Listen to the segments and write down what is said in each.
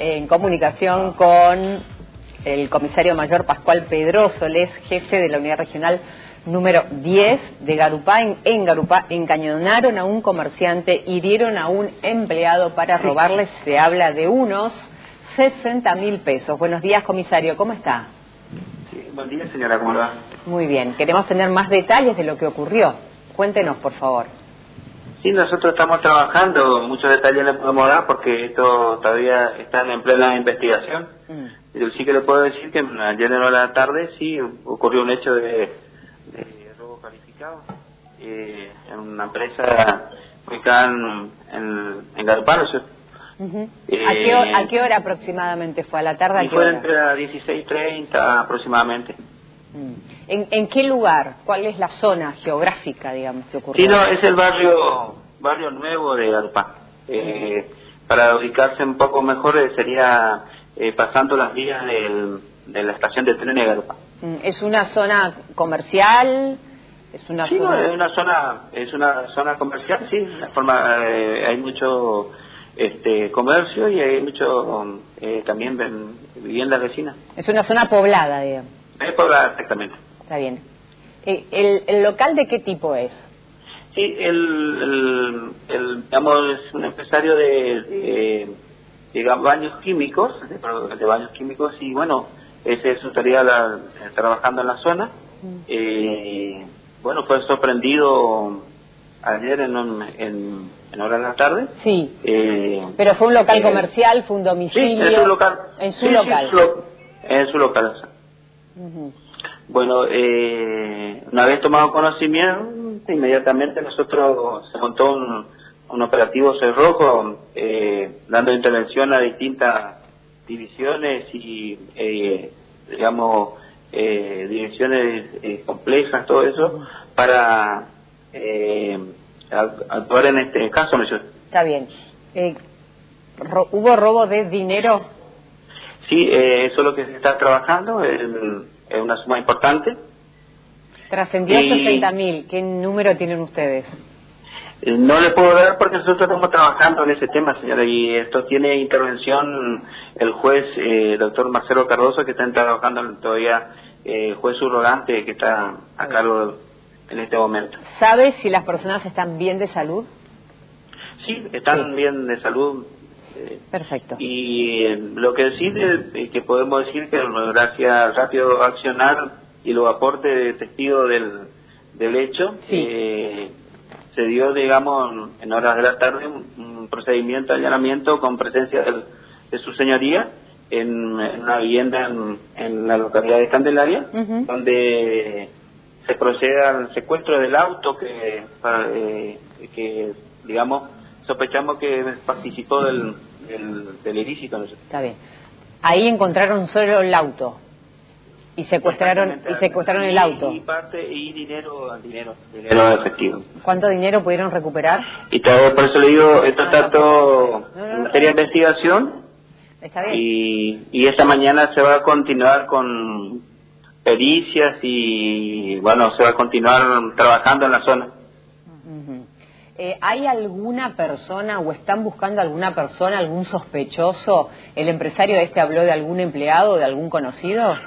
en comunicación con el comisario mayor Pascual Pedroso, él es jefe de la unidad regional número 10 de Garupá. En, Garupá encañonaron a un comerciante, hirieron a un empleado para robarles, se habla de unos 60 mil pesos. Buenos días, comisario, ¿cómo está? Sí, buen día, señora, ¿cómo va? Muy bien, queremos tener más detalles de lo que ocurrió. Cuéntenos, por favor. Sí, nosotros estamos trabajando, muchos detalles le podemos dar porque esto todavía está en plena investigación. Mm. Pero sí que le puedo decir que ayer en la tarde sí ocurrió un hecho de, robo calificado eh, en una empresa ubicada en, en, en eh, ¿A, qué hora, aproximadamente fue? ¿A la tarde? ¿a qué fue entre las 16.30 aproximadamente. Mm. ¿En, ¿En qué lugar? ¿Cuál es la zona geográfica, digamos, que ocurrió? Sí, no, es el barrio barrio nuevo de Garupá. Eh, para ubicarse un poco mejor eh, sería eh, pasando las vías de la estación de tren de Garupá. Mm, ¿Es una zona comercial? Es una sí, zona... No, es una zona, es una zona comercial, sí. forma, hay mucho este comercio y hay mucho también viviendas vecinas. Es una zona poblada, digamos. Es poblada, exactamente. Está bien. ¿El, el local de qué tipo es? Sí, el, el, digamos, es un empresario de, baños químicos, de, baños químicos, y bueno, ese es su tarea trabajando en la zona. Mm. Eh, bueno, fue sorprendido ayer en, en, en hora de la tarde. Sí. Eh, Pero fue un local eh, comercial, fue un domicilio. Sí, en su local. En su local. en su local. Bueno, eh, una vez tomado conocimiento, inmediatamente nosotros se montó un, un operativo cerrojo eh, dando intervención a distintas divisiones y eh, digamos eh, eh, complejas todo eso para eh, actuar en este caso está bien. Hubo robo de dinero sí eso es lo que se está trabajando es una suma importante Trascendió a 60.000. ¿Qué número tienen ustedes? Eh, no le puedo dar porque nosotros estamos trabajando en ese tema, señora, y esto tiene intervención el juez, eh, doctor Marcelo Cardoso, que está trabajando todavía, eh, juez subrogante, que está a cargo en este momento. ¿Sabe si las personas están bien de salud? Sí, están bien de salud. Eh, Perfecto. Y lo que sí que podemos decir que gracias rápido accionar y los aportes de testigo del, del hecho, eh, se dio, digamos, en horas de la tarde un, procedimiento de allanamiento con presencia de su señoría en, una vivienda en, la localidad de Candelaria, donde se procede al secuestro del auto que, eh, que digamos, sospechamos que participó del, del, del ilícito. Está bien. Ahí encontraron solo el auto y secuestraron y secuestraron el auto. y parte y dinero dinero dinero efectivo. cuánto dinero pudieron recuperar y todo por eso le digo esto está todo en materia de investigación. Está bien. Y y esta mañana se va a continuar con pericias y bueno se va a continuar trabajando en la zona eh, ¿Hay alguna persona o están buscando alguna persona, algún sospechoso? ¿El empresario este habló de algún empleado, de algún conocido?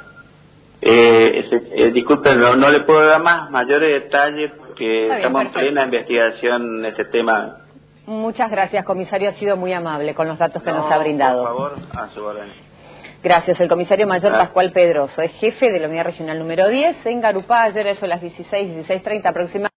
Eh, eh, disculpen, no, le puedo dar más mayores detalles porque estamos en plena investigación en este tema. Muchas gracias, comisario. Ha sido muy amable con los datos que nos ha brindado. Por favor, a su orden. Gracias. El comisario mayor Pascual Pedroso es jefe de la unidad regional número 10 en Garupá. Ayer eso a las 16, 16.30 aproximadamente.